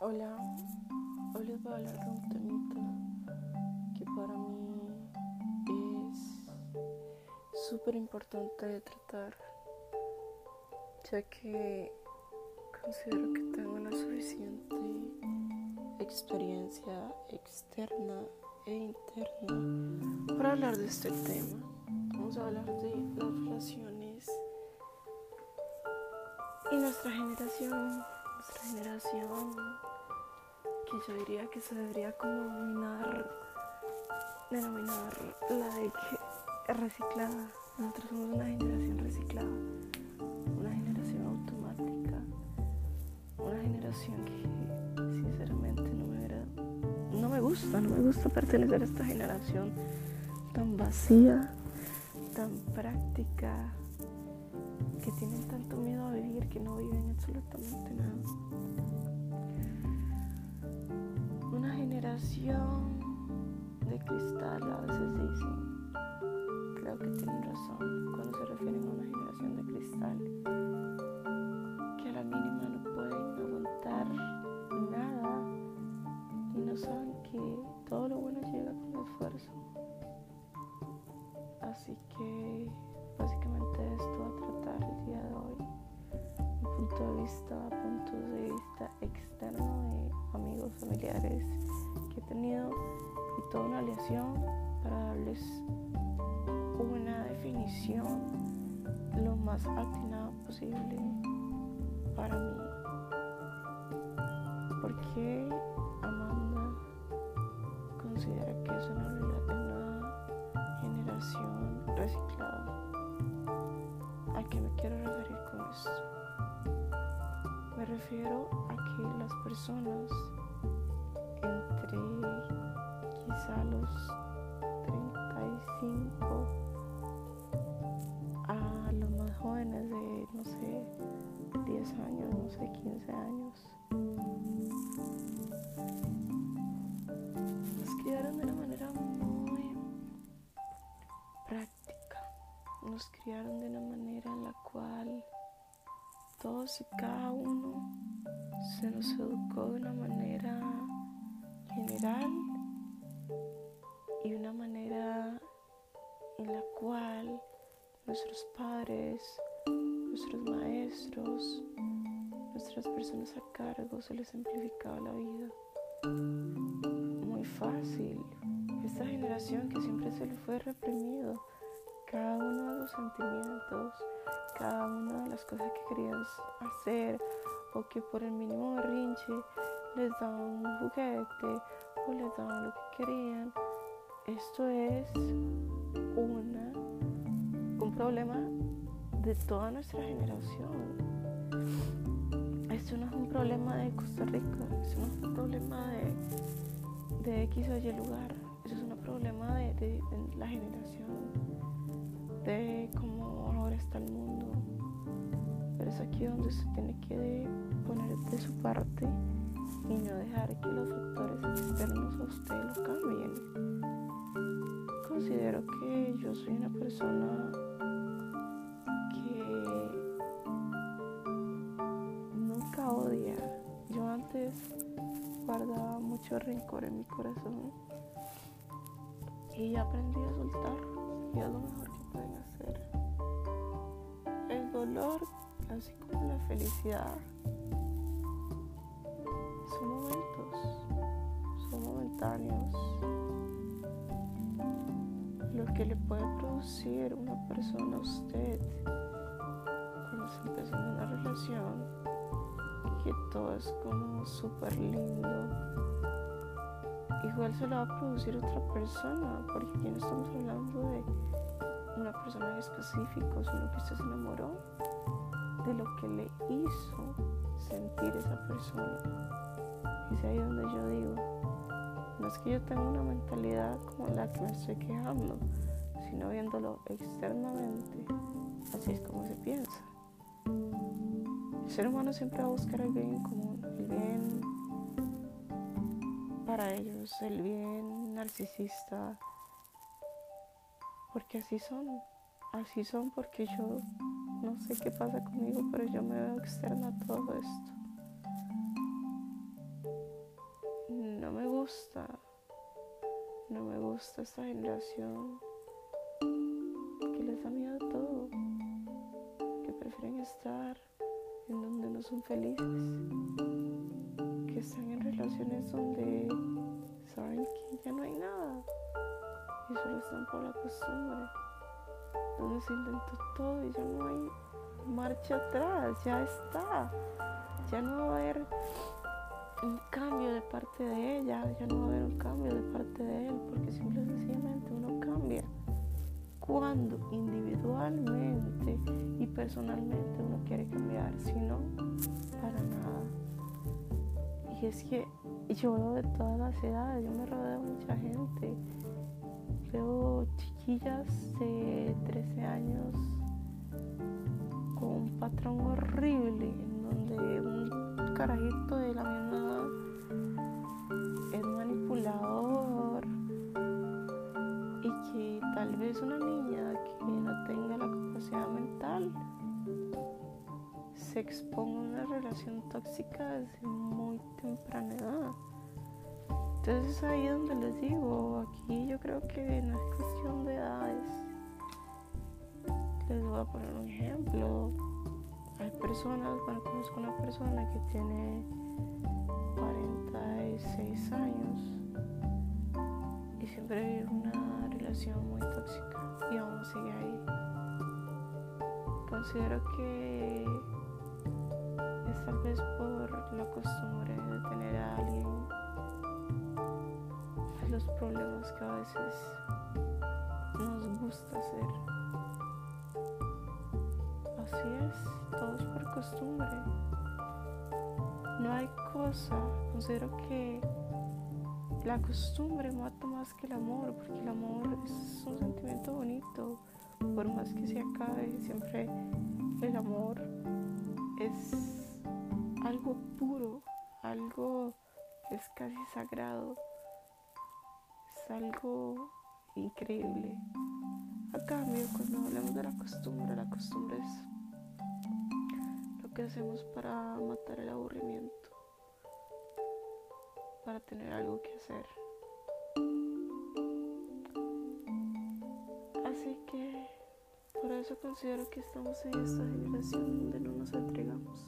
Hola, hoy les voy a hablar de un temita que para mí es súper importante de tratar, ya que considero que tengo una suficiente experiencia externa e interna para hablar de este tema. Vamos a hablar de las relaciones y nuestra generación, nuestra generación que yo diría que se debería como denominar, la de que reciclada. Nosotros somos una generación reciclada, una generación automática, una generación que sinceramente no me, no me gusta, no me gusta pertenecer a esta generación tan vacía, tan práctica, que tienen tanto miedo a vivir que no viven absolutamente nada. De cristal a veces dicen, creo que tienen razón cuando se refieren a una generación de cristal, que a la mínima no pueden aguantar nada y no saben que todo lo bueno llega con esfuerzo. Así que básicamente esto va a tratar el día de hoy, un punto de vista, punto de vista externo amigos, familiares que he tenido y toda una lección para darles una definición lo más atinada posible para mí. Porque Amanda considera que es una, una generación reciclada? ¿A qué me quiero referir con esto? Me refiero a las personas a los 35 a los más jóvenes de, no sé, 10 años, no sé, 15 años. Nos criaron de una manera muy práctica. Nos criaron de una manera en la cual todos y cada uno se nos educó de una manera general y una manera en la cual nuestros padres, nuestros maestros, nuestras personas a cargo se les simplificaba la vida. Muy fácil. Esta generación que siempre se le fue reprimido cada uno de los sentimientos, cada una de las cosas que querías hacer o que por el mínimo berrinche les daban un juguete o les daban lo que querían esto es una, un problema de toda nuestra generación. Esto no es un problema de Costa Rica, esto no es un problema de, de X o Y lugar, esto es un problema de, de la generación, de cómo ahora está el mundo. Es aquí donde se tiene que poner de su parte y no dejar que los factores externos a usted lo cambien considero que yo soy una persona que nunca odia. Yo antes guardaba mucho rencor en mi corazón y aprendí a soltar y es lo mejor que pueden hacer. El dolor, así como la felicidad, son momentos, son momentáneos lo que le puede producir una persona a usted cuando está empezando una relación que todo es como súper lindo. Igual se lo va a producir otra persona porque aquí no estamos hablando de una persona en específico sino que usted se enamoró de lo que le hizo sentir esa persona y es ahí donde yo digo no es que yo tenga una mentalidad como la que me estoy quejando, sino viéndolo externamente. Así es como se piensa. El ser humano siempre va a buscar el bien común, el bien para ellos, el bien narcisista, porque así son, así son porque yo no sé qué pasa conmigo, pero yo me veo externa a todo esto. gusta, no me gusta esta generación que les da miedo todo, que prefieren estar en donde no son felices, que están en relaciones donde saben que ya no hay nada y solo están por la costumbre, se intentó todo y ya no hay marcha atrás, ya está, ya no va a haber un cambio de parte de ella, ya no va a haber un cambio de parte de él, porque simple y sencillamente uno cambia. Cuando individualmente y personalmente uno quiere cambiar, si no, para nada. Y es que yo veo de todas las edades, yo me rodeo de mucha gente, veo chiquillas de 13 años con un patrón horrible en donde un carajito de la misma es manipulador y que tal vez una niña que no tenga la capacidad mental se exponga a una relación tóxica desde muy temprana edad. Entonces es ahí donde les digo, aquí yo creo que no es cuestión de edades les voy a poner un ejemplo. Hay personas, bueno, conozco una persona que tiene 46 años y siempre vive una relación muy tóxica y aún sigue ahí. Considero que es tal vez por la costumbre que a veces nos gusta hacer. Así es, todo es por costumbre. No hay cosa, considero que la costumbre mata más que el amor, porque el amor es un sentimiento bonito, por más que se acabe, siempre el amor es algo puro, algo es casi sagrado, algo increíble. A cambio, cuando hablamos de la costumbre, la costumbre es hacemos para matar el aburrimiento, para tener algo que hacer. Así que por eso considero que estamos en esta generación donde no nos entregamos,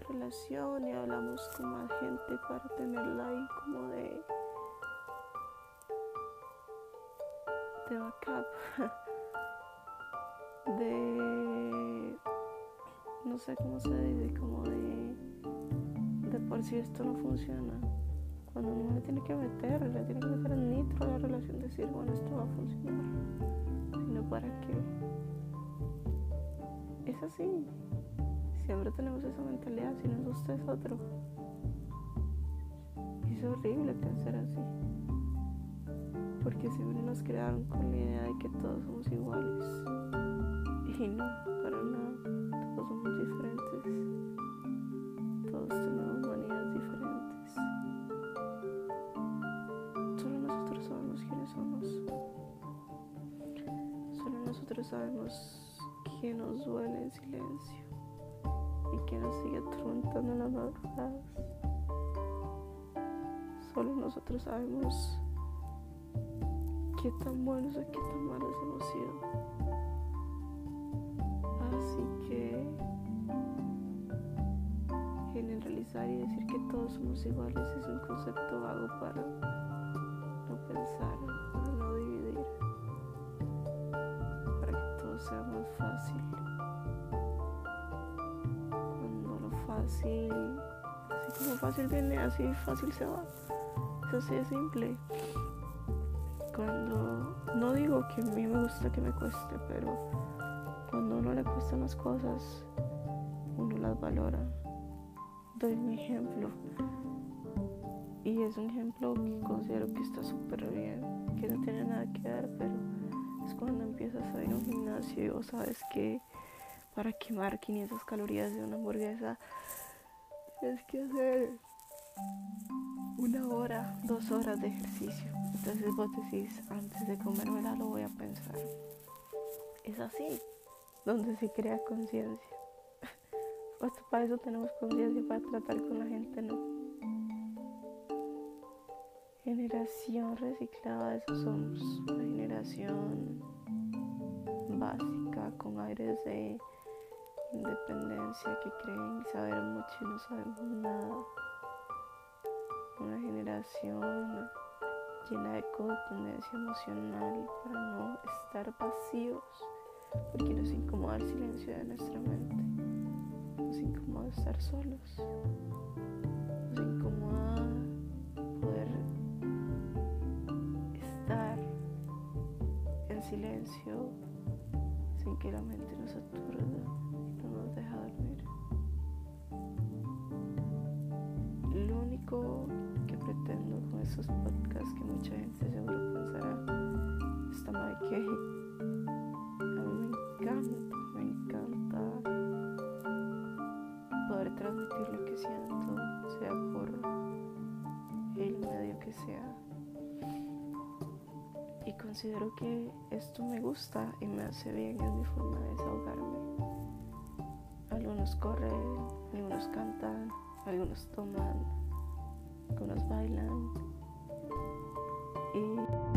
relación y hablamos con más gente para tenerla ahí como de de backup. de, no sé cómo se dice, como de, de por si esto no funciona. Cuando uno le tiene que meter, le tiene que meter el nitro a la relación, decir, bueno, esto va a funcionar, sino para qué. Es así. Siempre tenemos esa mentalidad, si no es usted es otro. Y es horrible pensar así. Porque siempre nos crearon con la idea de que todos somos iguales. Y no, para nada. Todos somos diferentes. Todos tenemos maneras diferentes. Solo nosotros sabemos quiénes somos. Solo nosotros sabemos quién nos duele en silencio nos sigue atormentando en las madrugadas. Solo nosotros sabemos qué tan buenos o qué tan malos hemos sido. generalizar y decir que todos somos iguales es un concepto vago para no pensar, para no dividir, para que todo sea más fácil. Fácil, así como fácil viene, así fácil se va. Es así de simple. Cuando, no digo que a mí me gusta que me cueste, pero cuando a uno le cuestan las cosas, uno las valora doy un ejemplo. Y es un ejemplo que considero que está súper bien, que no tiene nada que ver, pero es cuando empiezas a ir a un gimnasio y sabes que para quemar 500 calorías de una hamburguesa tienes que hacer una hora, dos horas de ejercicio. Entonces vos decís, antes de comérmela lo voy a pensar. Es así, donde se crea conciencia. Hasta para eso tenemos conciencia para tratar con la gente, ¿no? generación reciclada, esos somos una generación básica con aires de independencia que creen saber mucho y no sabemos nada. Una generación llena de codependencia emocional para no estar vacíos, porque nos incomoda el silencio de nuestra mente, nos incomoda estar solos, nos incomoda poder estar en silencio sin que la mente nos aturda esos podcasts que mucha gente seguro pensará, esta madre que a mí me encanta, me encanta poder transmitir lo que siento, sea por el medio que sea. Y considero que esto me gusta y me hace bien, es mi forma de desahogarme. Algunos corren, algunos cantan, algunos toman, algunos bailan. Y